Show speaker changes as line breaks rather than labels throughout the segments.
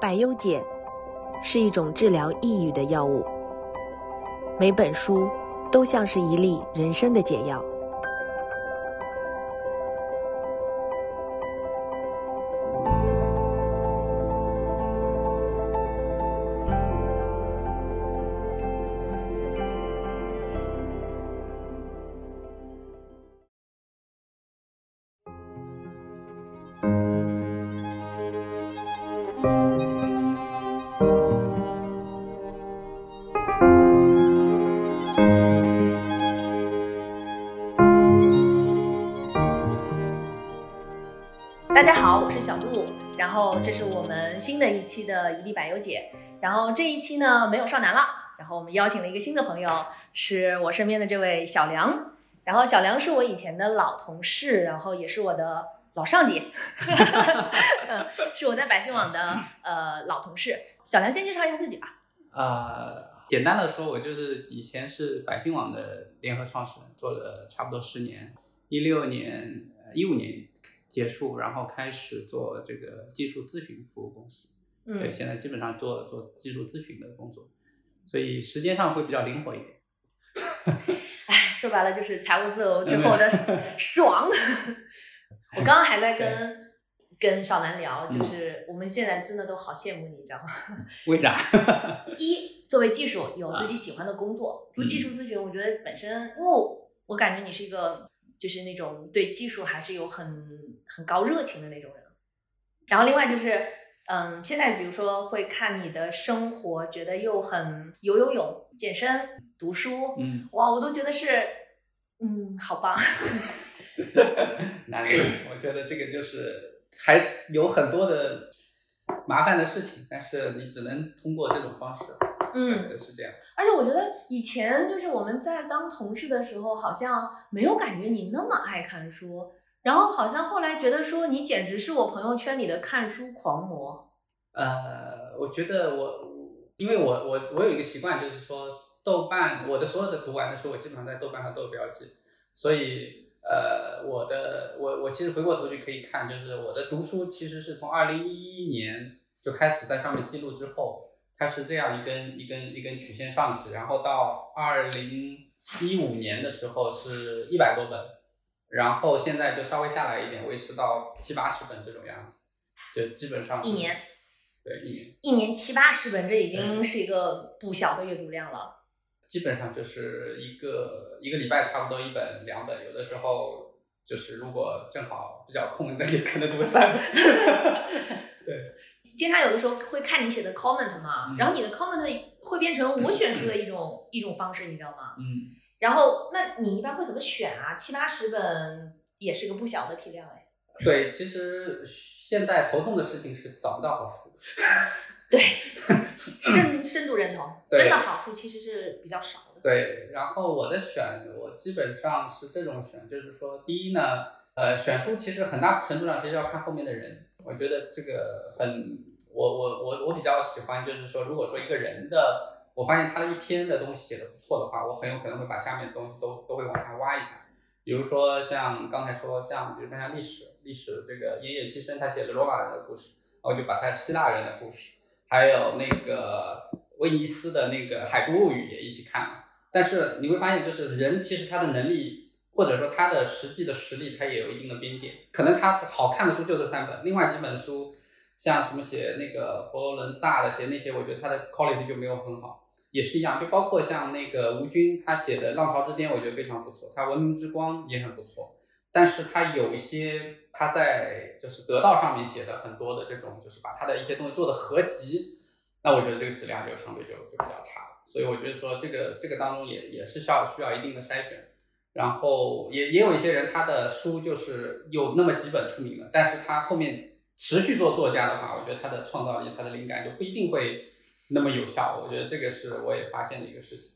百忧解是一种治疗抑郁的药物，每本书都像是一粒人生的解药。
期的一粒百忧解，然后这一期呢没有少男了，然后我们邀请了一个新的朋友，是我身边的这位小梁，然后小梁是我以前的老同事，然后也是我的老上级，嗯，是我在百姓网的呃老同事。小梁先介绍一下自己吧。
呃，简单的说，我就是以前是百姓网的联合创始人，做了差不多十年，一六年、一五年结束，然后开始做这个技术咨询服务公司。对，
嗯，
现在基本上做做技术咨询的工作，所以时间上会比较灵活一点。
哎，说白了就是财务自由之后的爽。我刚刚还在跟跟少南聊，就是我们现在真的都好羡慕你，你知道吗？
为啥？
一作为技术有自己喜欢的工作，做技术咨询，我觉得本身，因为我我感觉你是一个就是那种对技术还是有很很高热情的那种人。然后另外就是，嗯，现在比如说会看你的生活，觉得又很游游泳、健身、读书，
嗯，
哇，我都觉得是，嗯，好棒。
哪里有？我觉得这个就是还是有很多的麻烦的事情，但是你只能通过这种方式。
嗯，
对是这样。
而且我觉得以前就是我们在当同事的时候，好像没有感觉你那么爱看书，然后好像后来觉得说你简直是我朋友圈里的看书狂魔。
呃，我觉得我，因为我我我有一个习惯，就是说豆瓣我的所有的读完的书，我基本上在豆瓣上都有标记，所以呃，我的我我其实回过头去可以看，就是我的读书其实是从二零一一年就开始在上面记录之后，它是这样一根一根一根曲线上去，然后到二零一五年的时候是一百多本，然后现在就稍微下来一点，维持到七八十本这种样子，就基本上
一年
对一年。
一年七八十本，这已经是一个不小的阅读量了。
基本上就是一个一个礼拜差不多一本两本，有的时候就是如果正好比较空，那也可能读三本。对，
经常有的时候会看你写的 comment 嘛，
嗯
然后你的 comment 会变成我选书的一种、一种方式，你知道吗？
嗯，
然后那你一般会怎么选啊？七八十本也是个不小的体量哎。
对，其实现在头痛的事情是找不到好书。
对，深深度认同，真的好处其实是比较少的。
对，然后我的选，我基本上是这种选，就是说，第一呢，呃，选书其实很大程度上其实要看后面的人，我觉得这个很，我我我我比较喜欢，就是说，如果说一个人的，我发现他的一篇的东西写的不错的话，我很有可能会把下面的东西都都会往下挖一下。比如说像刚才说，像比如说像历史，历史这个野野七生他写的罗马人的故事，我就把他希腊人的故事，还有那个威尼斯的那个海都物语也一起看了。但是你会发现，就是人其实他的能力，或者说他的实际的实力，他也有一定的边界。可能他好看的书就这三本，另外几本书，像什么写那个佛罗伦萨的，写那些，我觉得他的 quality 就没有很好。也是一样，就包括像那个吴军他写的《浪潮之巅》，我觉得非常不错，他《文明之光》也很不错。但是他有一些他在就是得到上面写的很多的这种，就是把他的一些东西做的合集，那我觉得这个质量就相对就就比较差了。所以我觉得说这个这个当中也也是需要需要一定的筛选。然后也也有一些人他的书就是有那么几本出名了，但是他后面持续做作家的话，我觉得他的创造力、他的灵感就不一定会那么有效。我觉得这个是我也发现的一个事情。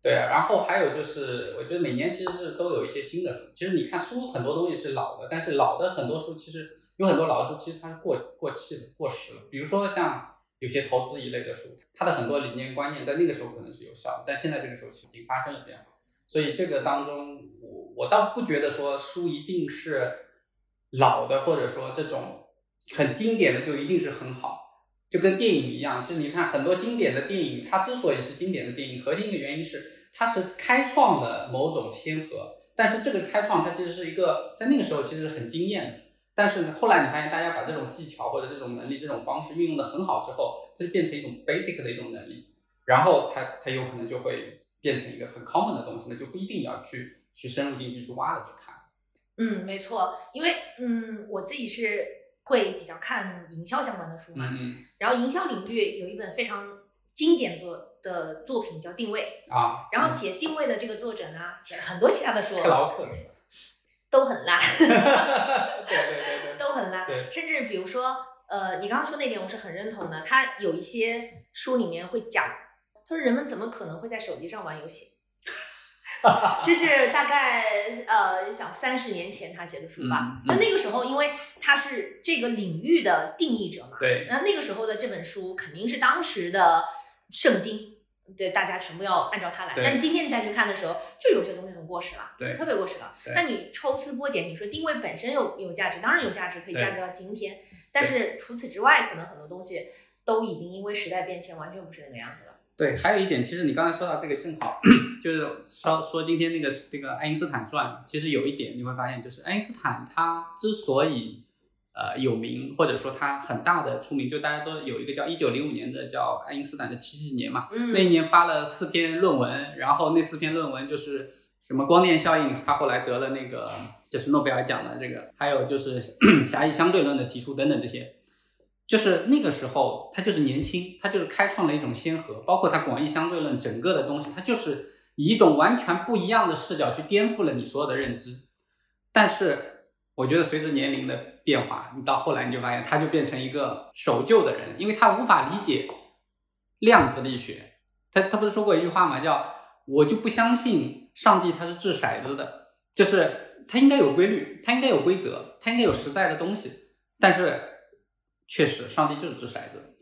对啊，然后还有就是，我觉得每年其实是都有一些新的书。其实你看书很多东西是老的，但是老的很多书其实有很多老的书其实它是过过气的、过时了。比如说像有些投资一类的书，它的很多理念观念在那个时候可能是有效的，但现在这个时候已经发生了变化。所以这个当中，我我倒不觉得说书一定是老的，或者说这种很经典的就一定是很好。就跟电影一样，其实你看很多经典的电影，它之所以是经典的电影，核心一个原因是它是开创了某种先河。但是这个开创它其实是一个在那个时候其实很惊艳的。但是后来你发现大家把这种技巧或者这种能力、这种方式运用的很好之后，它就变成一种 basic 的一种能力，然后它它有可能就会变成一个很 common 的东西，那就不一定要去去深入进去去挖的去看。
嗯，没错，因为嗯，我自己是会比较看营销相关的书嘛，
嗯
然后营销领域有一本非常经典作的作品叫《定位》，
啊，
然后写定位的这个作者呢，写了很多其他的书，
克劳克，
都很烂，
对对对对，
都很烂，
对。
甚至比如说，呃，你刚刚说那点我是很认同的，他有一些书里面会讲，他说人们怎么可能会在手机上玩游戏？这是大概呃，想三十年前他写的书吧
嗯嗯。
那、那个时候，因为他是这个领域的定义者嘛，
对
那那个时候的这本书肯定是当时的圣经，对大家全部要按照它来。
对
但今天你再去看的时候，就有些东西很过时了，
对
特别过时了。
对
那你抽丝剥茧，你说定位本身有有价值，当然有价值，可以
对
价值到今天。但是除此之外，可能很多东西都已经因为时代变迁，完全不是那个样子了。
对，还有一点，其实你刚才说到这个正好，就是说说今天那个这个爱因斯坦传，其实有一点你会发现，就是爱因斯坦他之所以呃有名，或者说他很大的出名，就大家都有一个叫一九零五年的叫爱因斯坦的奇迹年嘛，
嗯
那一年发了四篇论文，然后那四篇论文就是什么光电效应，他后来得了那个就是诺贝尔奖的这个，还有就是 狭义相对论的提出等等这些。就是那个时候，他就是年轻，他就是开创了一种先河，包括他广义相对论整个的东西，他就是以一种完全不一样的视角去颠覆了你所有的认知。但是，我觉得随着年龄的变化，你到后来你就发现，他就变成一个守旧的人，因为他无法理解量子力学。他他不是说过一句话吗？叫“我就不相信上帝他是掷骰子的”，就是他应该有规律，他应该有规则，他应该有实在的东西，但是。确实，上帝就是掷骰子，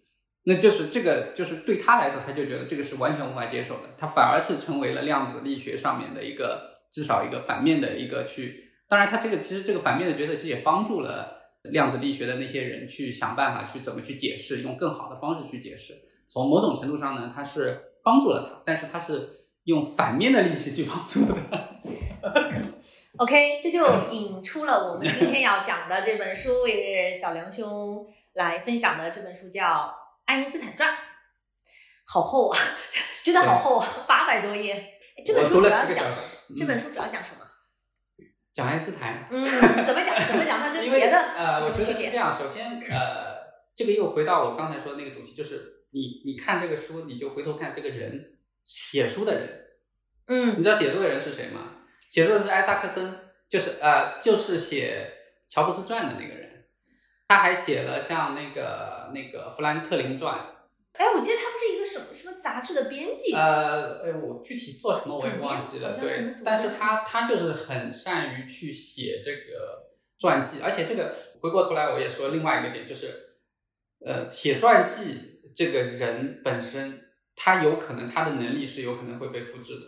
那就是这个，就是对他来说，他就觉得这个是完全无法接受的。他反而是成为了量子力学上面的一个至少一个反面的一个去。当然，他这个其实这个反面的角色，其实也帮助了量子力学的那些人去想办法去怎么去解释，用更好的方式去解释。从某种程度上呢，他是帮助了他，但是他是用反面的力气去帮助了他。
OK，这就引出了我们今天要讲的这本书，也是小梁兄来分享的这本书，叫《爱因斯坦传》，好厚啊，真的好厚，啊，八百多页。哎这本书主要讲。这本书主要讲什么？
讲爱因斯坦。
嗯，怎么讲？怎么讲？它跟别的
呃，我觉
有什么区别？
得是这样。首先，呃，这个又回到我刚才说的那个主题，就是你你看这个书，你就回头看这个人写书的人，
嗯
你知道写书的人是谁吗？写书的是艾萨克森，就是呃，就是写乔布斯传的那个人。他还写了像那个那个富兰克林传，
哎，我记得他不是一个什么什么杂志的编辑，
呃，哎，我具体做什么我也忘记了，对但是他他就是很善于去写这个传记，而且这个回过头来我也说另外一个点，就是呃，写传记这个人本身，他有可能他的能力是有可能会被复制的，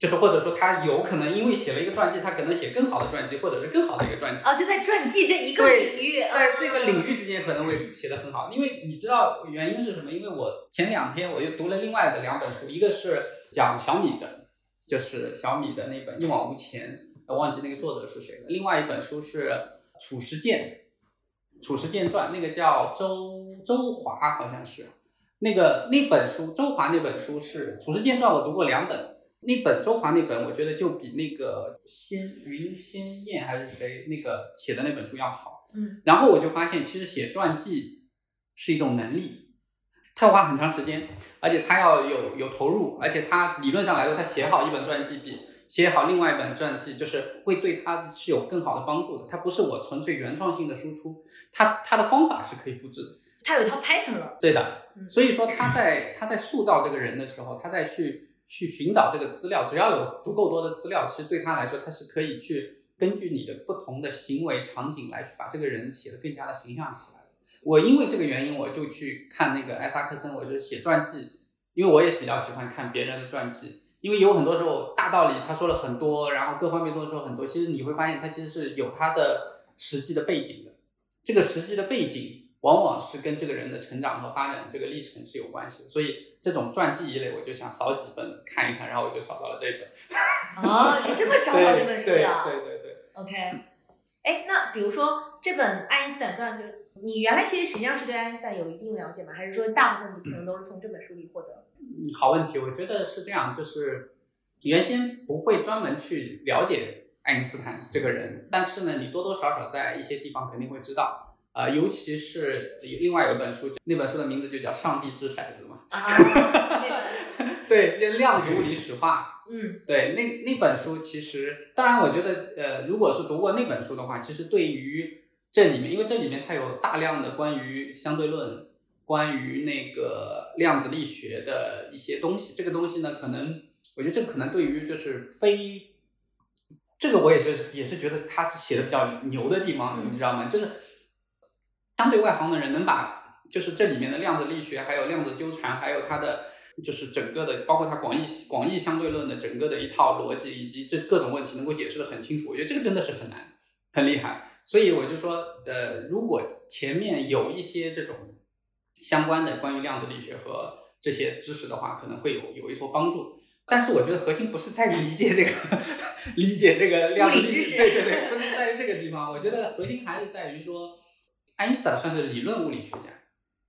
就是或者说他有可能因为写了一个传记，他可能写更好的传记，或者是更好的一个传记。
哦，就在传记这一个领域，
在这个领域之间可能会写得很好，因为你知道原因是什么？因为我前两天我又读了另外的两本书，一个是讲小米的，就是小米的那本《一往无前》，我忘记那个作者是谁了。另外一本书是褚时健，《褚时健传》，那个叫周周华，好像是那个那本书，周华那本书是《褚时健传》，我读过两本。那本周华那本，我觉得就比那个仙云仙燕还是谁那个写的那本书要好。
嗯，
然后我就发现，其实写传记是一种能力，他要花很长时间，而且他要有有投入，而且他理论上来说，他写好一本传记比写好另外一本传记，就是会对他是有更好的帮助的。他不是我纯粹原创性的输出，他他的方法是可以复制的。
他有一套 pattern 了，
对的，
嗯
所以说他在他在塑造这个人的时候，他在去去寻找这个资料，只要有足够多的资料，其实对他来说，他是可以去根据你的不同的行为场景来去把这个人写得更加的形象起来。我因为这个原因，我就去看那个艾萨克森，我就写传记，因为我也比较喜欢看别人的传记，因为有很多时候大道理他说了很多，然后各方面都说很多，其实你会发现他其实是有他的实际的背景的，这个实际的背景。往往是跟这个人的成长和发展这个历程是有关系的。所以这种传记一类，我就想扫几本看一看，然后我就扫到了这本。
哦，你这么找到这本书的？
对对对。
OK，哎，那比如说这本爱因斯坦传，就你原来其实实际上是对爱因斯坦有一定了解吗？还是说大部分可能都是从这本书里获得？
嗯，好问题，我觉得是这样，就是原先不会专门去了解爱因斯坦这个人，但是呢，你多多少少在一些地方肯定会知道。啊，尤其是另外有一本书，那本书的名字就叫《上帝掷骰子》嘛。
啊，那本。
对，《量子物理史话》。
嗯。
对，那那本书其实，当然，我觉得，呃，如果是读过那本书的话，其实对于这里面，因为这里面它有大量的关于相对论、关于那个量子力学的一些东西。这个东西呢，可能我觉得这个可能对于就是非，这个我也就是也是觉得他写的比较牛的地方，你知道吗？就是。相对外行的人能把就是这里面的量子力学，还有量子纠缠，还有它的就是整个的，包括它广义广义相对论的整个的一套逻辑，以及这各种问题能够解释的很清楚。我觉得这个真的是很难，很厉害。所以我就说，呃，如果前面有一些这种相关的关于量子力学和这些知识的话，可能会有有一所帮助。但是我觉得核心不是在于理解这个 理解这个量子力学，对对对，不是在于这个地方。我觉得核心还是在于说。爱因斯坦算是理论物理学家，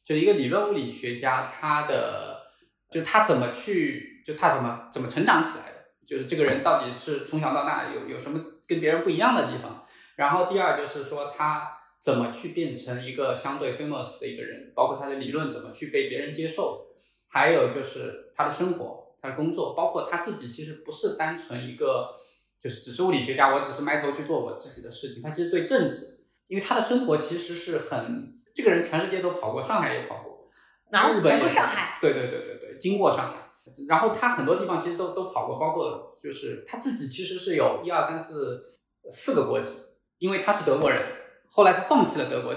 就一个理论物理学家，他的就他怎么去，就他怎么怎么成长起来的，就是这个人到底是从小到大有有什么跟别人不一样的地方。然后第二就是说他怎么去变成一个相对 famous 的一个人，包括他的理论怎么去被别人接受，还有就是他的生活、他的工作，包括他自己其实不是单纯一个就是只是物理学家，我只是埋头去做我自己的事情，他其实对政治。因为他的生活其实是很，这个人全世界都跑过，上海也跑过，日本也
上海，
对对对对对，经过上海，然后他很多地方其实都都跑过，包括就是他自己其实是有一二三四四个国籍，因为他是德国人，后来他放弃了德国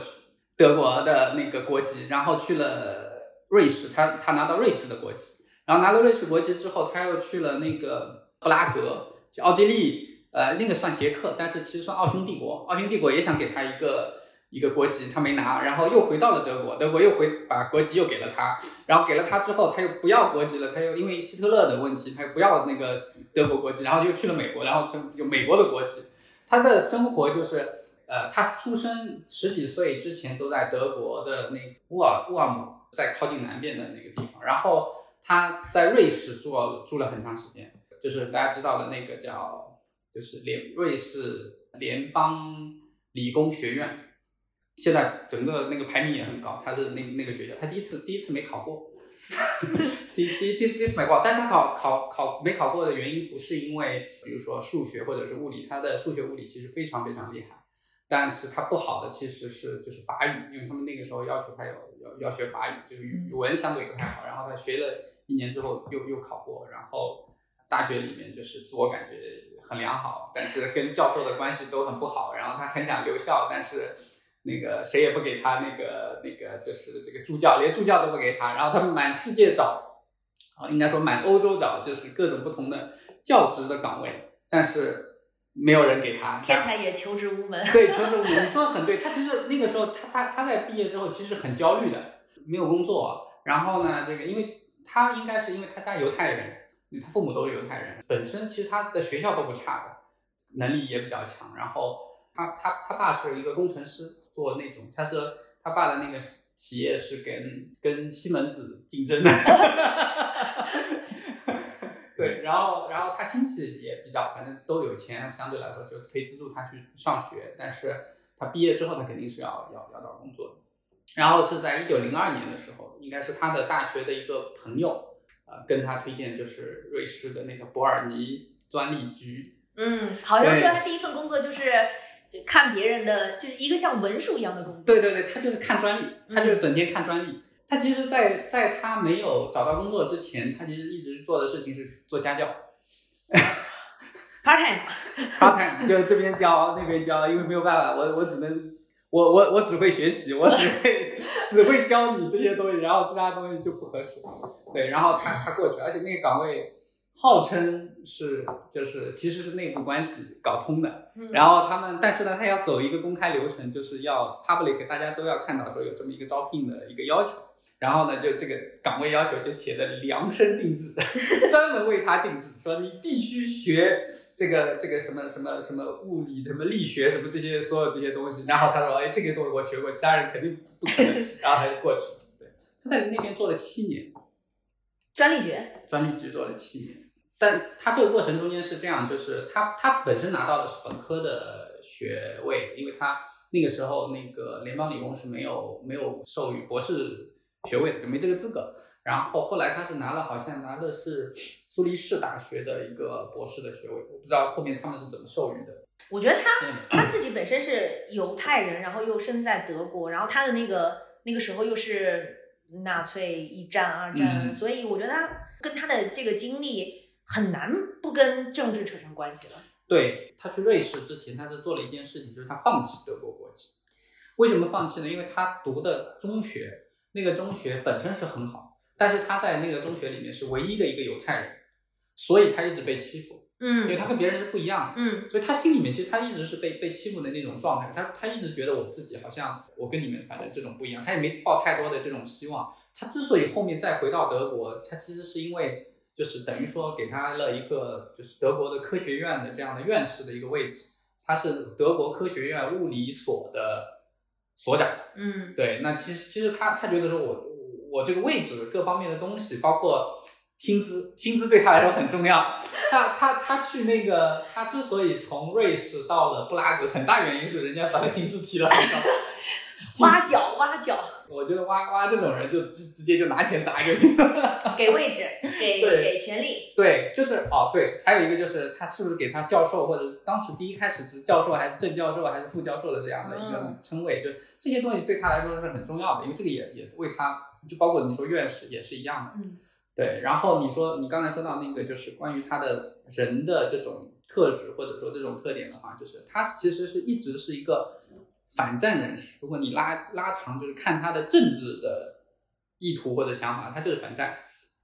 德国的那个国籍，然后去了瑞士，他他拿到瑞士的国籍，然后拿了瑞士国籍之后，他又去了那个布拉格，就奥地利。呃，那个算捷克，但是其实算奥匈帝国。奥匈帝国也想给他一个一个国籍，他没拿，然后又回到了德国，德国又回把国籍又给了他，然后给了他之后，他又不要国籍了，他又因为希特勒的问题，他又不要那个德国国籍，然后又去了美国，然后成有美国的国籍。他的生活就是，呃，他出生十几岁之前都在德国的那乌尔乌尔姆，在靠近南边的那个地方，然后他在瑞士住住了很长时间，就是大家知道的那个叫。就是联瑞士联邦理工学院，现在整个那个排名也很高。他是那那个学校，他第一次第一次没考过，第第第第一次没过，但他考考考没考过的原因不是因为，比如说数学或者是物理，他的数学物理其实非常非常厉害，但是他不好的其实是就是法语，因为他们那个时候要求他要要要学法语，就是语语文相对不太好，然后他学了一年之后又又考过，然后。大学里面就是自我感觉很良好，但是跟教授的关系都很不好。然后他很想留校，但是那个谁也不给他那个那个就是这个助教，连助教都不给他。然后他满世界找，啊，应该说满欧洲找，就是各种不同的教职的岗位，但是没有人给他。
天才也求职无门。
对，求职无门。你说的很对。他其实那个时候，他他他在毕业之后其实很焦虑的，没有工作。然后呢，这个因为他应该是因为他家犹太人。他父母都是犹太人，本身其实他的学校都不差的，能力也比较强。然后他他他爸是一个工程师，做那种，他是他爸的那个企业是跟跟西门子竞争的。对，然后然后他亲戚也比较，反正都有钱，相对来说就可以资助他去上学。但是他毕业之后，他肯定是要要要找工作的。然后是在一九零二年的时候，应该是他的大学的一个朋友。呃，跟他推荐就是瑞士的那个伯尔尼专利局。
嗯，好像说他第一份工作就是看别人的，就是一个像文书一样的工作。
对对对，他就是看专利，他就是整天看专利。他其实，在在他没有找到工作之前，他其实一直做的事情是做家教。
part time。
part time 就这边教那边教，因为没有办法，我我只能。我我我只会学习，我只会只会教你这些东西，然后其他东西就不合适。对，然后他他过去，而且那个岗位号称是就是其实是内部关系搞通的，
嗯
然后他们但是呢，他要走一个公开流程，就是要 public 大家都要看到说有这么一个招聘的一个要求，然后呢，就这个岗位要求就写的量身定制，专门为他定制，说你必须学这个这个什么什么什么物理什么力学什么这些所有这些东西，然后他说哎这个东西我学过，其他人肯定不可能，然后他就过去了。对，他在那边做了七年。
专利局，
专利局做了七年，但他这个过程中间是这样，就是他他本身拿到的是本科的学位，因为他那个时候那个联邦理工是没有没有授予博士学位的，就没这个资格。然后后来他是拿了，好像拿的是苏黎世大学的一个博士的学位，我不知道后面他们是怎么授予的。
我觉得他
嗯
他自己本身是犹太人，然后又生在德国，然后他的那个那个时候又是纳粹一战、二战，
嗯
所以我觉得他跟他的这个经历很难不跟政治扯上关系了。
对他去瑞士之前，他是做了一件事情，就是他放弃德国国籍。为什么放弃呢？因为他读的中学，那个中学本身是很好，但是他在那个中学里面是唯一的一个犹太人，所以他一直被欺负，嗯因为
嗯
他跟别人是不一样的。
嗯
所以他心里面其实他一直是被被欺负的那种状态，他他一直觉得我自己好像我跟你们反正这种不一样，他也没抱太多的这种希望。他之所以后面再回到德国，他其实是因为就是等于说给他了一个就是德国的科学院的这样的院士的一个位置，他是德国科学院物理所的所长。
嗯
对，那其实其实他他觉得说我我我这个位置各方面的东西，包括薪资，薪资对他来说很重要。他他他去那个，他之所以从瑞士到了布拉格，很大原因是人家把他薪资提了很高。
挖角挖角，
我觉得挖挖这种人就直直接就拿钱砸就行了。
给位置，给给权利。
对，就是哦，对，还有一个就是他是不是给他教授，或者当时第一开始是教授还是正教授还是副教授的这样的一个
嗯
称谓，就这些东西对他来说是很重要的，因为这个也也为他，就包括你说院士也是一样的。
嗯
对，然后你说你刚才说到那个，就是关于他的人的这种特质或者说这种特点的话，就是他其实是一直是一个反战人士。如果你拉拉长，就是看他的政治的意图或者想法，他就是反战。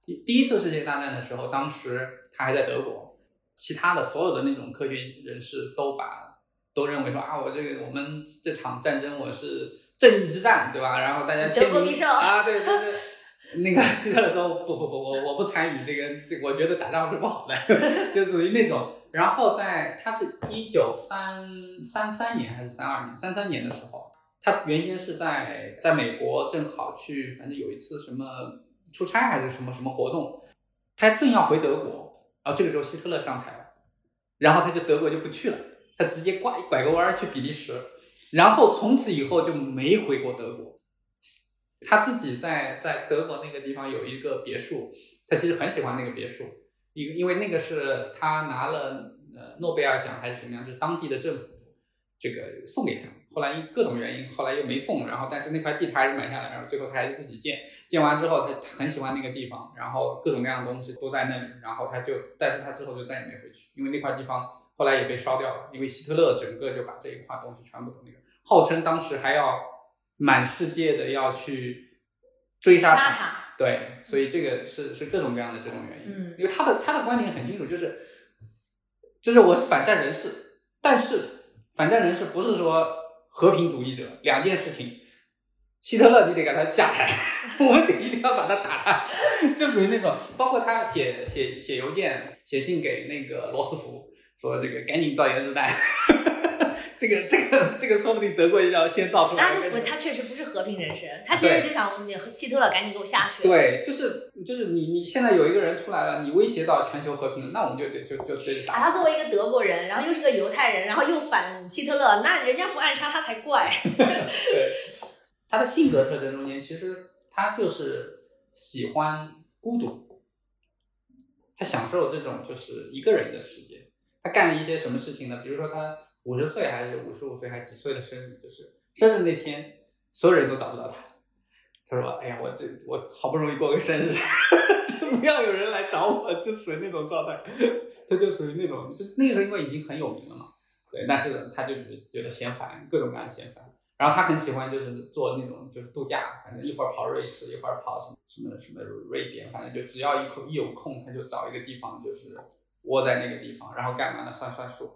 第第一次世界大战的时候，当时他还在德国，其他的所有的那种科学人士都把都认为说啊，我这个我们这场战争我是正义之战，对吧？然后大家签名
德国必胜
啊，对对对。那个希特勒说不不不，我我不参与这个，这我觉得打仗是不好的，就属于那种。然后在他是一九三三三年还是三二年，三三年的时候，他原先是在在美国，正好去，反正有一次什么出差还是什么什么活动，他正要回德国，然后这个时候希特勒上台了，然后他就德国就不去了，他直接拐拐个弯去比利时，然后从此以后就没回过德国。他自己在在德国那个地方有一个别墅，他其实很喜欢那个别墅，因因为那个是他拿了呃诺贝尔奖还是什么样，就是当地的政府这个送给他，后来因各种原因，后来又没送，然后但是那块地他还是买下来，然后最后他还是自己建，建完之后他很喜欢那个地方，然后各种各样的东西都在那里，然后他就，但是他之后就再也没回去，因为那块地方后来也被烧掉了，因为希特勒整个就把这一块东西全部都那个，号称当时还要满世界的要去追杀
他，
对，所以这个是是各种各样的这种原因，
嗯
因为他的他的观点很清楚，就是就是我是反战人士，但是反战人士不是说和平主义者，两件事情。希特勒你得给他下台，我们得一定要把他打他，就属于那种，包括他写写写邮件、写信给那个罗斯福，说这个赶紧造原子弹，这个这个这个说不定德国要先造出来。
那就不，他确实不是和平人士，他其实就想你希特勒赶紧给我下去。，
对，就是就是你你现在有一个人出来了，你威胁到全球和平，那我们就得就就就得
把
打。
他作为一个德国人，然后又是个犹太人，然后又反希特勒，那人家不暗杀他才怪。
对，他的性格特征中间，其实他就是喜欢孤独，他享受这种就是一个人的时间。他干了一些什么事情呢？比如说他五十岁还是五十五岁还几岁的生日，就是生日那天，所有人都找不到他。他说：“哎呀，我这我好不容易过个生日，就不要有人来找我，就属于那种状态。他就属于那种，就那个时候因为已经很有名了嘛，对，但是他就是觉得嫌烦，各种各样的嫌烦。然后他很喜欢就是做那种就是度假，反正一会儿跑瑞士，一会儿跑什么什么什么瑞典，反正就只要一空一有空，他就找一个地方就是窝在那个地方，然后干嘛呢？算算数，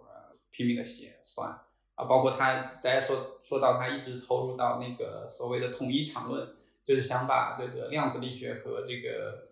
拼命的写算啊，包括他大家说说到他一直投入到那个所谓的统一场论，就是想把这个量子力学和这个。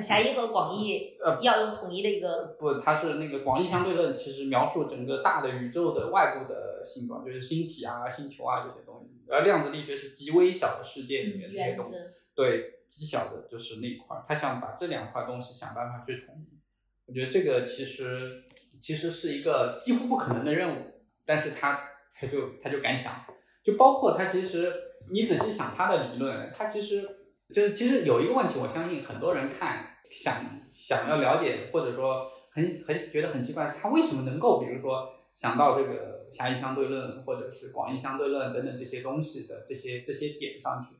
狭义和广义呃要用统一的一个
不，它是那个广义相对论，其实描述整个大的宇宙的外部的形状，就是星体啊、星球啊这些东西。而量子力学是极微小的世界里面那些东西，对，极小的就是那块儿。他想把这两块东西想办法去统一。我觉得这个其实其实是一个几乎不可能的任务，但是他他就他就敢想，就包括他其实你仔细想他的理论，他其实。就是其实有一个问题，我相信很多人看想想要了解，或者说很很觉得很奇怪，他为什么能够，比如说想到这个狭义相对论或者是广义相对论等等这些东西的这些这些点上去？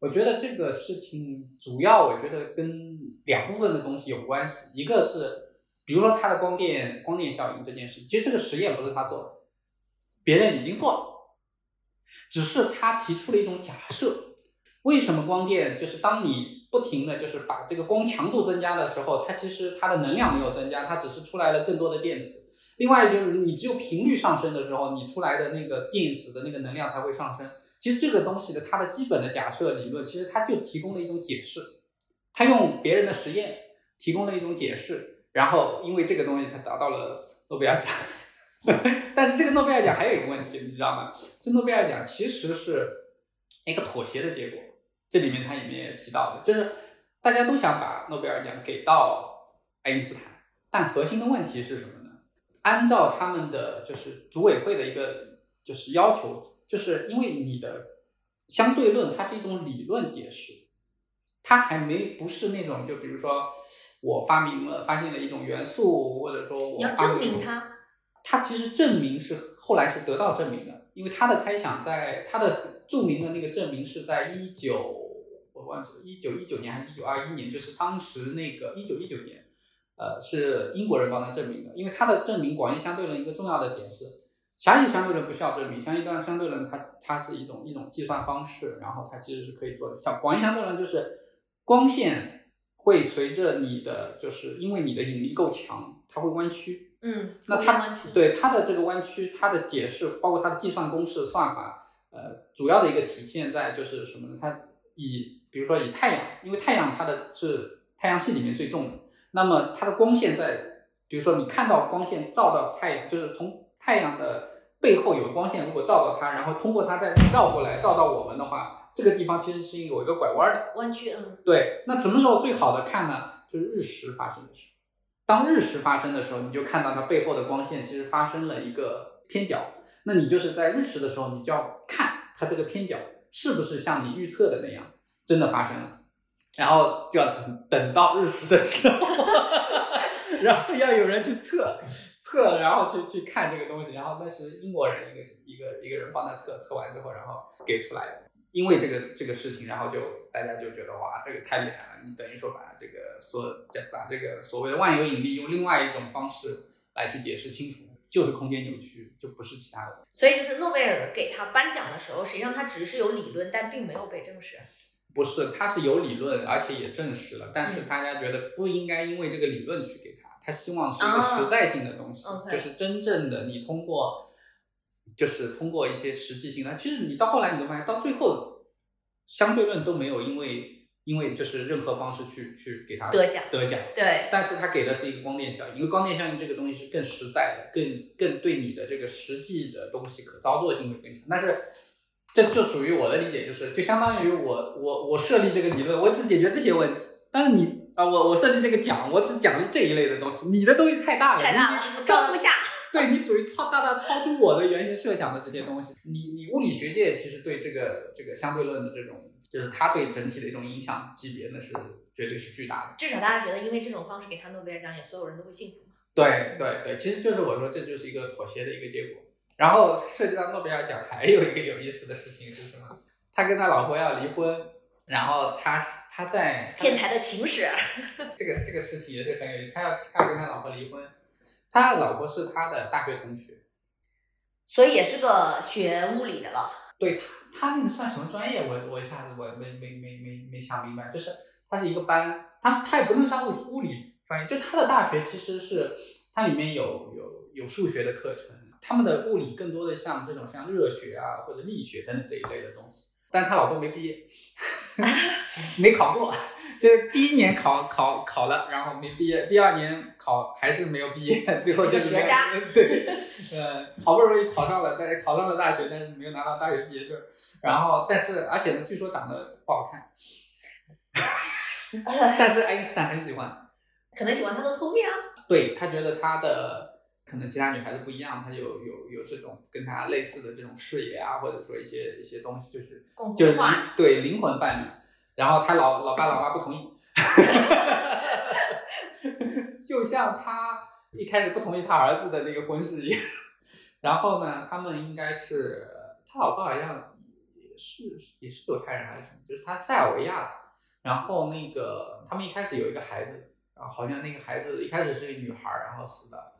我觉得这个事情主要我觉得跟两部分的东西有关系，一个是比如说他的光电光电效应这件事，其实这个实验不是他做的，别人已经做了，只是他提出了一种假设。为什么光电就是当你不停的就是把这个光强度增加的时候，它其实它的能量没有增加，它只是出来了更多的电子。另外就是你只有频率上升的时候，你出来的那个电子的那个能量才会上升。其实这个东西的它的基本的假设理论，其实它就提供了一种解释。他用别人的实验提供了一种解释，然后因为这个东西他得到了诺贝尔奖。但是这个诺贝尔奖还有一个问题，你知道吗？这诺贝尔奖其实是一个妥协的结果。这里面他里面也提到的，就是大家都想把诺贝尔奖给到爱因斯坦，但核心的问题是什么呢？按照他们的就是组委会的一个就是要求，就是因为你的相对论它是一种理论解释，它还没不是那种就比如说我发明了发现了一种元素，或者说我
要证明它，
它其实证明是后来是得到证明的，因为他的猜想在他的著名的那个证明是在一九我。忘记了，一九一九年还是一九二一年，就是当时那个一九一九年，呃，是英国人帮他证明的。因为他的证明广义相对论一个重要的点是，狭义相对论不需要证明，狭义段相对论它它是一种一种计算方式，然后它其实是可以做的。像广义相对论就是光线会随着你的，就是因为你的引力够强，它会弯曲。
嗯，
那它对它的这个弯曲，它的解释包括它的计算公式算法，呃，主要的一个体现在就是什么呢？它以比如说以太阳，因为太阳它的是太阳系里面最重的，那么它的光线在，比如说你看到光线照到太阳，就是从太阳的背后有光线，如果照到它，然后通过它再绕过来照到我们的话，这个地方其实是有一个拐弯的
弯曲，嗯，
对。那什么时候最好的看呢？就是日食发生的时候。当日食发生的时候，你就看到它背后的光线其实发生了一个偏角，那你就是在日食的时候，你就要看它这个偏角是不是像你预测的那样。真的发生了，然后就要等等到日食的时候，然后要有人去测测，然后去去看这个东西，然后那是英国人一个一个一个人帮他测测完之后，然后给出来的。因为这个这个事情，然后就大家就觉得哇，这个太厉害了！你等于说把这个所把这个所谓的万有引力用另外一种方式来去解释清楚，就是空间扭曲，就不是其他的。
所以就是诺贝尔给他颁奖的时候，实际上他只是有理论，但并没有被证实。
不是，他是有理论，而且也证实了，但是大家觉得不应该因为这个理论去给他，他希望是一个实在性的东西，就是真正的你通过，就是通过一些实际性的。其实你到后来你都发现，到最后相对论都没有因为因为就是任何方式去去给他
得奖
得奖，
对。
但是他给的是一个光电效应，因为光电效应这个东西是更实在的，更更对你的这个实际的东西可操作性会更强，但是。这就属于我的理解，就是就相当于我我我设立这个理论，我只解决这些问题。但是你啊，我我设计这个奖，我只奖励这一类的东西。你的东西太大了，
太大了，装不下。
对你属于超大大超出我的原先设想的这些东西。你你物理学界其实对这个这个相对论的这种，就是它对整体的一种影响级别，那是绝对是巨大的。
至少大家觉得，因为这种方式给他诺贝尔奖，也所有人都会幸福嘛。
对对对，其实就是我说，这就是一个妥协的一个结果。然后涉及到诺贝尔奖，还有一个有意思的事情是什么？他跟他老婆要离婚，然后他他在
天台的情史，
这个这个事情也是很有意思。他要他要跟他老婆离婚，他老婆是他的大学同学，
所以也是个学物理的了。
对他，他那个算什么专业？我我一下子我没没没没没想明白，就是他是一个班，他他也不能算物物理专业，就他的大学其实是它里面有有有数学的课程，他们的物理更多的像这种像热学啊或者力学等等这一类的东西。但他老公没毕业，没考过，就是第一年考考考了，然后没毕业，第二年考还是没有毕业，最后就是
学渣。
对，呃，好不容易考上了，但是考上了大学，但是没有拿到大学毕业证。然后，但是而且呢，据说长得不好看，但是爱因斯坦很喜欢，
可能喜欢他的聪明啊。
对他觉得他的。可能其他女孩子不一样，她有有有这种跟她类似的这种视野啊，或者说一些一些东西，就是就是对灵魂伴侣。然后他老老爸老妈不同意，就像他一开始不同意他儿子的那个婚事一样。然后呢，他们应该是他老婆好像也是也是犹太人还是什么，就是他塞尔维亚的。然后那个他们一开始有一个孩子，然后好像那个孩子一开始是个女孩，然后死的。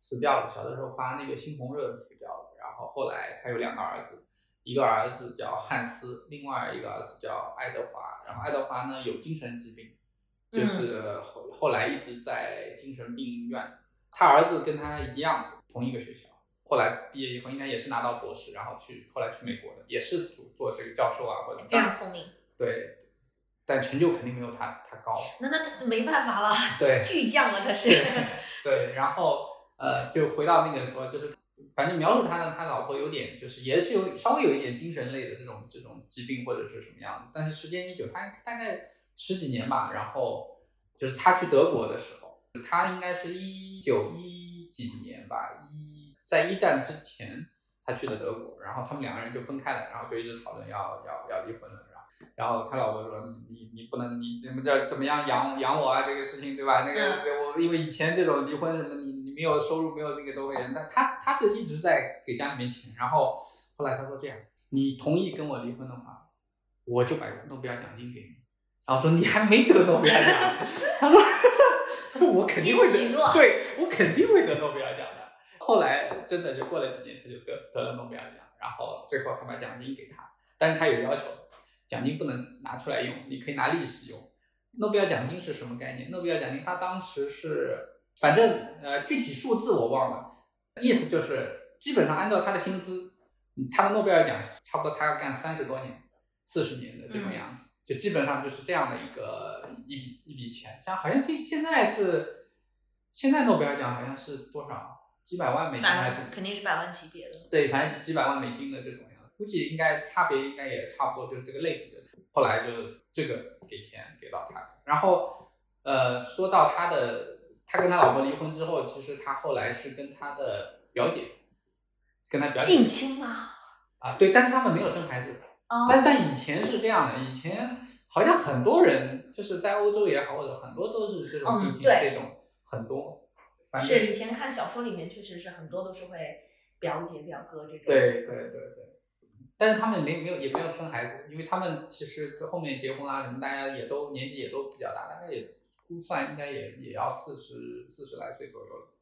死掉了，小的时候发那个猩红热死掉了。然后后来他有两个儿子，一个儿子叫汉斯，另外一个儿子叫爱德华。然后爱德华呢有精神疾病，就是后后来一直在精神病院。他儿子跟他一样同一个学校，后来毕业以后应该也是拿到博士，然后去后来去美国的，也是做做这个教授啊或者。
非常聪明。
对，但成就肯定没有他他高。
那那他没办法了。
对。
巨匠了他是。
对，然后。呃，就回到那个说，就是反正描述他呢，他老婆有点就是也是有稍微有一点精神类的这种这种疾病或者是什么样子，但是时间一久，他大概十几年吧，然后就是他去德国的时候，他应该是一九一几年吧，一在一战之前他去的德国，然后他们两个人就分开了，然后就一直讨论要要要离婚了。然后他老婆说：“你你不能你怎么着怎么样养养我啊？这个事情对吧？那个我因为以前这种离婚什么，你你没有收入没有那个都会，但他他是一直在给家里面钱。然后后来他说这样，你同意跟我离婚的话，我就把诺贝尔奖金给你。然后说你还没得诺贝尔奖，他说他说我肯定会得，对我肯定会得诺贝尔奖的。后来真的就过了几年，他就得得了诺贝尔奖。然后最后他把奖金给他，但是他有要求。”奖金不能拿出来用，你可以拿利息用。诺贝尔奖金是什么概念？诺贝尔奖金他当时是，反正呃具体数字我忘了，意思就是基本上按照他的薪资，他的诺贝尔奖差不多他要干三十多年、四十年的这种样子，就基本上就是这样的一个一笔一笔钱。像好像这现在是，现在诺贝尔奖好像是多少？几百万美金还是？
肯定是百万级别的。
对，反正几百万美金的这种样。估计应该差别应该也差不多，就是这个类比的。后来就这个给钱给到他，然后呃，说到他的，他跟他老婆离婚之后，其实他后来是跟他的表姐，跟他表姐
近亲吗？
啊，对，但是他们没有生孩子。但但以前是这样的，以前好像很多人就是在欧洲也好，或者很多都是这种近亲这种很多。
是以前看小说里面确实是很多都是会表姐表哥这种。
对对对对。但是他们没没有也没有生孩子，因为他们其实后面结婚啊什么，大家也都年纪也都比较大，大概也估算应该也也要四十四十来岁左右了。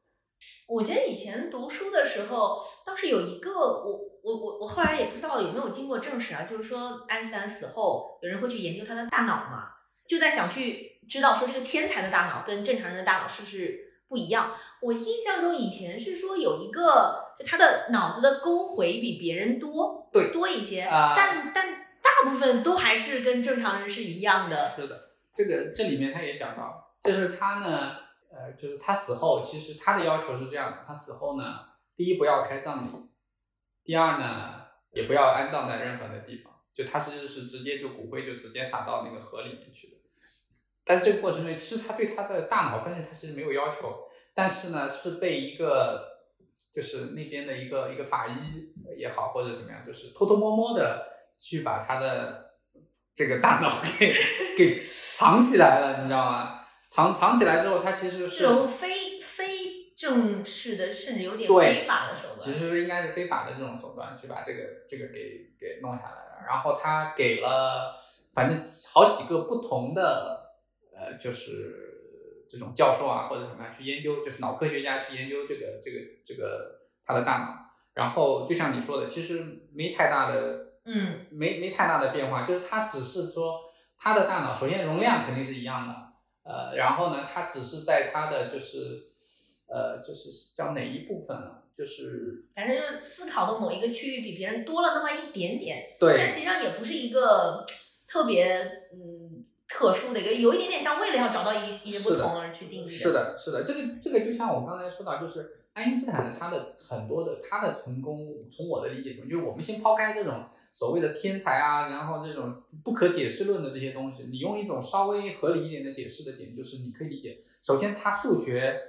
我记得以前读书的时候，倒是有一个我我我我后来也不知道有没有经过证实啊，就是说安斯坦死后，有人会去研究他的大脑嘛，就在想去知道说这个天才的大脑跟正常人的大脑是不是。不一样，我印象中以前是说有一个，就他的脑子的沟回比别人多，
对，
多一些，但但大部分都还是跟正常人是一样的。
是的，这个这里面他也讲到，就是他呢，呃，就是他死后，其实他的要求是这样的，他死后呢，第一不要开葬礼，第二呢，也不要安葬在任何的地方，就他其实是直接就骨灰就直接撒到那个河里面去的。但这个过程中，其实他对他的大脑分析，他其实没有要求，但是呢，是被一个就是那边的一个一个法医也好，或者怎么样，就是偷偷摸摸的去把他的这个大脑给给藏起来了，你知道吗？藏藏起来之后，他其实是
这种非非正式的，甚至有点非法的手段，
其实是应该是非法的这种手段去把这个这个给给弄下来了。然后他给了反正好几个不同的。呃，就是这种教授啊，或者什么去研究，就是脑科学家去研究这个这个这个他的大脑。然后就像你说的，其实没太大的
嗯
没没太大的变化，就是它只是说它的大脑首先容量肯定是一样的，呃，然后呢，它只是在它的就是呃就是叫哪一部分呢？就是
反正就是思考的某一个区域比别人多了那么一点点，
对
但实际上也不是一个特别嗯特殊的一个，有一点点像为了要找到一一些不同而去定义。
是的，是的，这个这个就像我刚才说到，就是爱因斯坦的他的很多的他的成功，从我的理解中，就是我们先抛开这种所谓的天才啊，然后这种不可解释论的这些东西，你用一种稍微合理一点的解释的点，就是你可以理解，首先他数学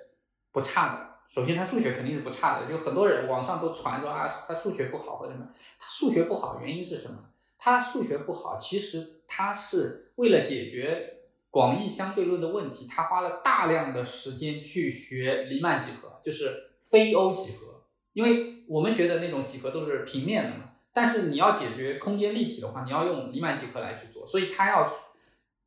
不差的。首先，他数学肯定是不差的，就很多人网上都传说啊，他数学不好或者什么。他数学不好原因是什么？他数学不好，其实他是为了解决广义相对论的问题，他花了大量的时间去学黎曼几何，就是非欧几何。因为我们学的那种几何都是平面的嘛，但是你要解决空间立体的话，你要用黎曼几何来去做，所以他要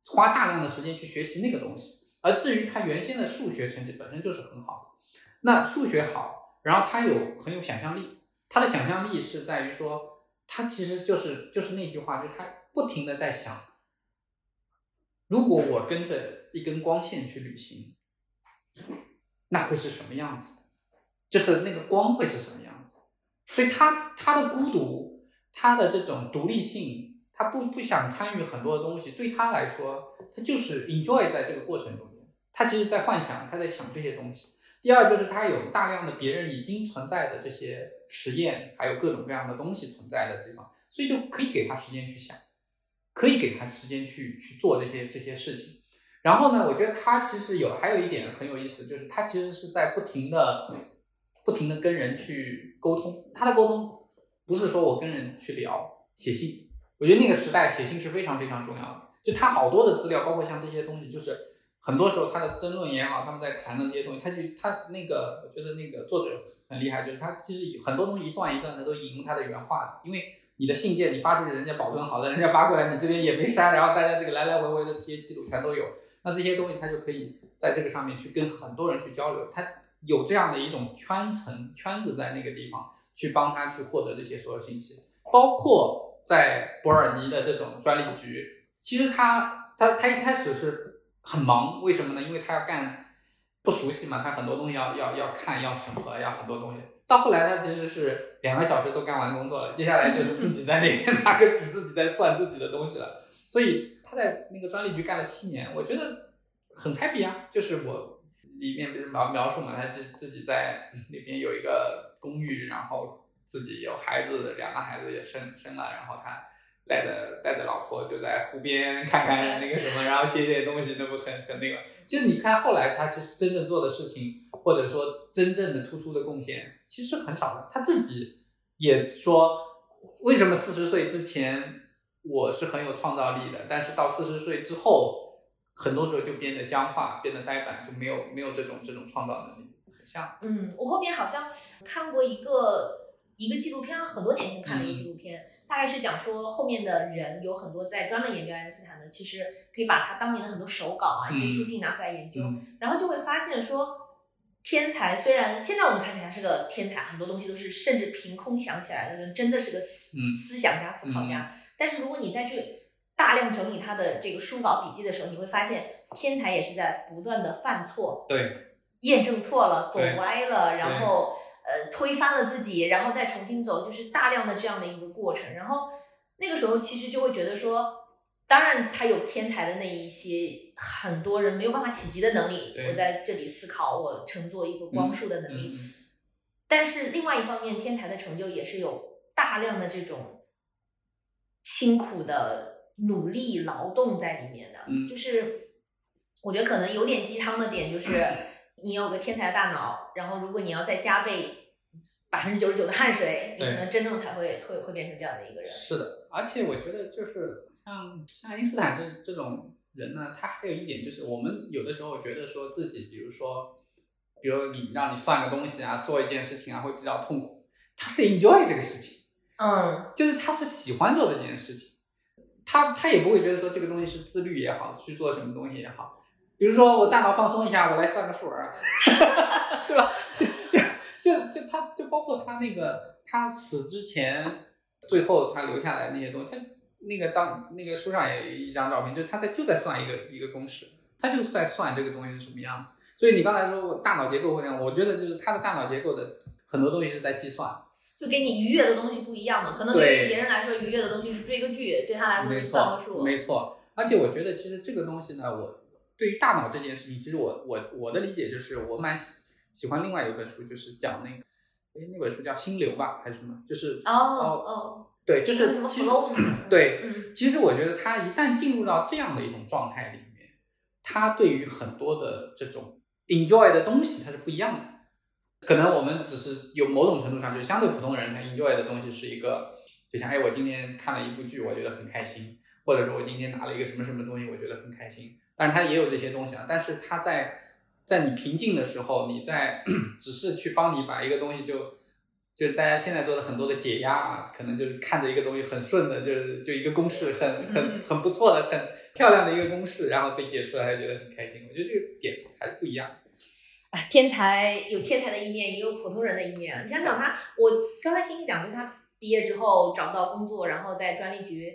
花大量的时间去学习那个东西。而至于他原先的数学成绩本身就是很好的。那数学好，然后他有很有想象力，他的想象力是在于说，他其实就是就是那句话，就是他不停的在想，如果我跟着一根光线去旅行，那会是什么样子的？就是那个光会是什么样子？所以他他的孤独，他的这种独立性，他不不想参与很多的东西，对他来说，他就是 enjoy 在这个过程中间，他其实在幻想，他在想这些东西。第二就是他有大量的别人已经存在的这些实验，还有各种各样的东西存在的地方，所以就可以给他时间去想，可以给他时间去去做这些这些事情。然后呢，我觉得他其实有还有一点很有意思，就是他其实是在不停的不停的跟人去沟通。他的沟通不是说我跟人去聊写信，我觉得那个时代写信是非常非常重要的。就他好多的资料，包括像这些东西，就是。很多时候，他的争论也好，他们在谈的这些东西，他就他那个，我觉得那个作者很厉害，就是他其实很多东西一段一段的都引用他的原话的。因为你的信件你发出去，人家保存好了，人家发过来，你这边也没删，然后大家这个来来回回的这些记录全都有。那这些东西他就可以在这个上面去跟很多人去交流，他有这样的一种圈层圈子在那个地方去帮他去获得这些所有信息，包括在伯尔尼的这种专利局，其实他他他一开始是。很忙，为什么呢？因为他要干不熟悉嘛，他很多东西要要要看，要审核，要很多东西。到后来，他其实是两个小时都干完工作了，接下来就是自己在那边拿个笔，自己在算自己的东西了。所以他在那个专利局干了七年，我觉得很 happy 啊。就是我里面不是描描述嘛，他自自己在那边有一个公寓，然后自己有孩子，两个孩子也生生了，然后他。带着带着老婆就在湖边看看那个什么，然后写写东西，那不很很那个。就是你看后来他其实真正做的事情，或者说真正的突出的贡献，其实很少的。他自己也说，为什么四十岁之前我是很有创造力的，但是到四十岁之后，很多时候就变得僵化，变得呆板，就没有没有这种这种创造能力，很像。
嗯，我后面好像看过一个。一个纪录片，很多年前看了一个纪录片，大概是讲说后面的人有很多在专门研究爱因斯坦的，其实可以把他当年的很多手稿啊、一些书信拿出来研究，然后就会发现说，天才虽然现在我们看起来是个天才，很多东西都是甚至凭空想起来的人，真的是个思思想家、思考家。但是如果你再去大量整理他的这个书稿笔记的时候，你会发现天才也是在不断的犯错，
对，
验证错了，走歪了，然后。呃，推翻了自己，然后再重新走，就是大量的这样的一个过程。然后那个时候其实就会觉得说，当然他有天才的那一些很多人没有办法企及的能力，我在这里思考我乘坐一个光束的能力。但是另外一方面，天才的成就也是有大量的这种辛苦的努力劳动在里面的。就是我觉得可能有点鸡汤的点就是。你有个天才的大脑，然后如果你要再加倍百分之九十九的汗水，你可能真正才会会会变成这样的一个人。
是的，而且我觉得就是像像爱因斯坦这这种人呢，他还有一点就是，我们有的时候觉得说自己，比如说，比如你让你算个东西啊，做一件事情啊，会比较痛苦。他是 enjoy 这个事情，
嗯，
就是他是喜欢做这件事情，他他也不会觉得说这个东西是自律也好，去做什么东西也好。比如说我大脑放松一下，我来算个数啊，对吧？就就就他就包括他那个他死之前最后他留下来那些东西，他那个当那个书上也有一张照片，就他在就在算一个一个公式，他就是在算这个东西是什么样子。所以你刚才说大脑结构会那样，我觉得就是他的大脑结构的很多东西是在计算。
就给你愉悦的东西不一样嘛，可能对于别人来说愉悦的东西是追个剧，对他来说是算个数。
没错，而且我觉得其实这个东西呢，我对于大脑这件事情，其实我我我的理解就是，我蛮喜喜欢另外一本书，就是讲那个，哎，那本书叫《心流》吧，还是什么？就是
哦哦，
对，就是其实 对，其实我觉得他一旦进入到这样的一种状态里面，他对于很多的这种 enjoy 的东西，它是不一样的。可能我们只是有某种程度上，就相对普通人，他 enjoy 的东西是一个，就像哎，我今天看了一部剧，我觉得很开心，或者说我今天拿了一个什么什么东西，我觉得很开心。但是他也有这些东西啊，但是他在在你平静的时候，你在 只是去帮你把一个东西就，就是大家现在做的很多的解压啊，可能就是看着一个东西很顺的，就是就一个公式很很很不错的、很漂亮的一个公式，然后被解出来，觉得很开心。我觉得这个点还是不一样。
天才有天才的一面，也有普通人的一面。你想想他，我刚才听你讲，就是他毕业之后找不到工作，然后在专利局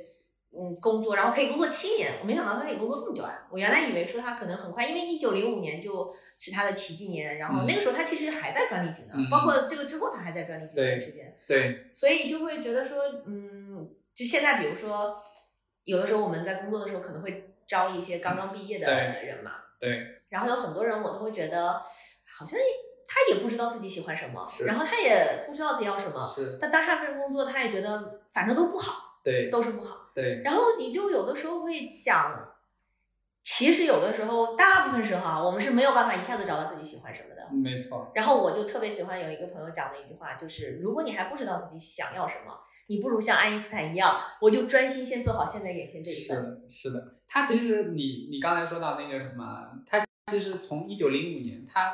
嗯工作，然后可以工作七年。我没想到他可以工作这么久啊！我原来以为说他可能很快，因为一九零五年就是他的奇迹年，然后那个时候他其实还在专利局呢，包括这个之后他还在专利局一段时间。
对，
所以就会觉得说，嗯，就现在比如说，有的时候我们在工作的时候可能会招一些刚刚毕业的人嘛。
对，
然后有很多人我都会觉得，好像他也不知道自己喜欢什么，然后他也不知道自己要什么，但当下份工作他也觉得反正都不好，
对，
都是不好，
对。
然后你就有的时候会想，其实有的时候大部分时候啊，我们是没有办法一下子找到自己喜欢什么的，
没错。
然后我就特别喜欢有一个朋友讲的一句话，就是如果你还不知道自己想要什么，你不如像爱因斯坦一样，我就专心先做好现在眼前这一
份。是的，是的。他其实你你刚才说到那个什么，他其实从一九零五年，他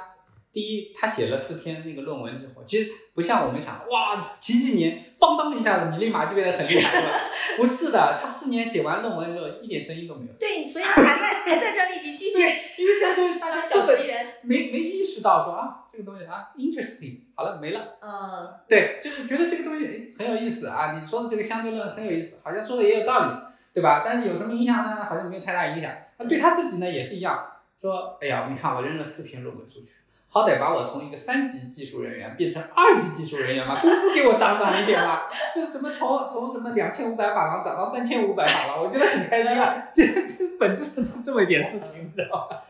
第一他写了四篇那个论文之后，其实不像我们想，哇，几几年，邦当一下子，你立马就变得很厉害了。不是的，他四年写完论文之后，一点声音都没有。
对，所以他还在还在专利局继续。
因为这个东西大家根本没没意识到说啊，这个东西啊，interesting，好了没了。
嗯。
对，就是觉得这个东西很有意思啊，你说的这个相对论很有意思，好像说的也有道理。对吧？但是有什么影响呢？好像没有太大影响。那对他自己呢也是一样，说，哎呀，你看我扔了四篇论文出去，好歹把我从一个三级技术人员变成二级技术人员嘛，工资给我涨涨一点嘛，就是什么从从什么两千五百法郎涨到三千五百法郎，我觉得很开心啊。这这本质上就这么一点事情，你知道吧？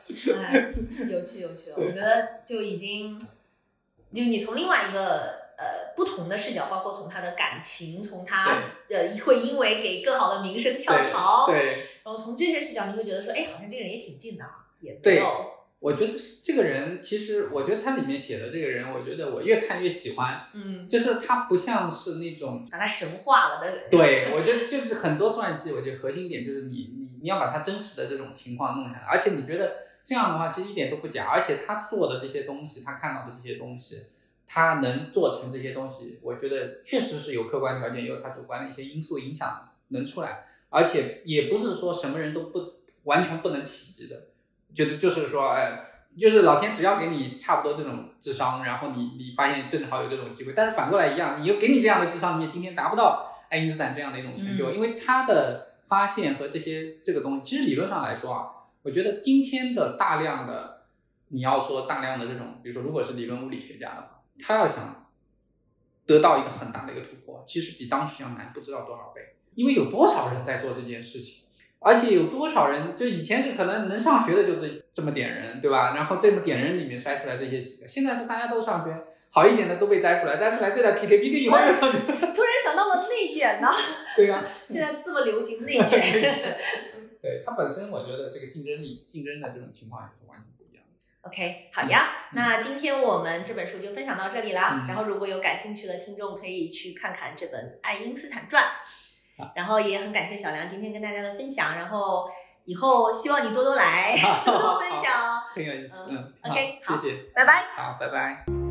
哎，有趣有趣，我觉得就已经，就你从另外一个。呃，不同的视角，包括从他的感情，从他呃会因为给更好的名声跳槽，
对，
然后从这些视角，你会觉得说，哎，好像这个人也挺近的啊，也
没有。我觉得这个人，其实我觉得他里面写的这个人，我觉得我越看越喜欢，
嗯，
就是他不像是那种
把他神化了的。
对，我觉得就是很多传记，我觉得核心点就是你你你要把他真实的这种情况弄下来，而且你觉得这样的话，其实一点都不假，而且他做的这些东西，他看到的这些东西。他能做成这些东西，我觉得确实是有客观条件，也有他主观的一些因素影响能出来，而且也不是说什么人都不完全不能企及的，觉得就是说，哎，就是老天只要给你差不多这种智商，然后你你发现正好有这种机会，但是反过来一样，你又给你这样的智商，你也今天达不到爱因斯坦这样的一种成就，因为他的发现和这些这个东西，其实理论上来说啊，我觉得今天的大量的你要说大量的这种，比如说如果是理论物理学家的话。他要想得到一个很大的一个突破，其实比当时要难不知道多少倍，因为有多少人在做这件事情，而且有多少人，就以前是可能能上学的就这这么点人，对吧？然后这么点人里面筛出来这些几个，现在是大家都上学，好一点的都被摘出来，摘出来就在 PK，PK 以后又上去。突
然想到了内卷呢。
对呀。
现在这么流行内卷。
对它本身，我觉得这个竞争力、竞争的这种情况也是完全不一样的。
OK，好呀，那今天我们这本书就分享到这里啦。然后如果有感兴趣的听众，可以去看看这本《爱因斯坦传》。然后也很感谢小梁今天跟大家的分享。然后以后希望你多多来，多多分享。
很有意思。嗯
，OK，
好，谢谢，
拜拜。
好，拜拜。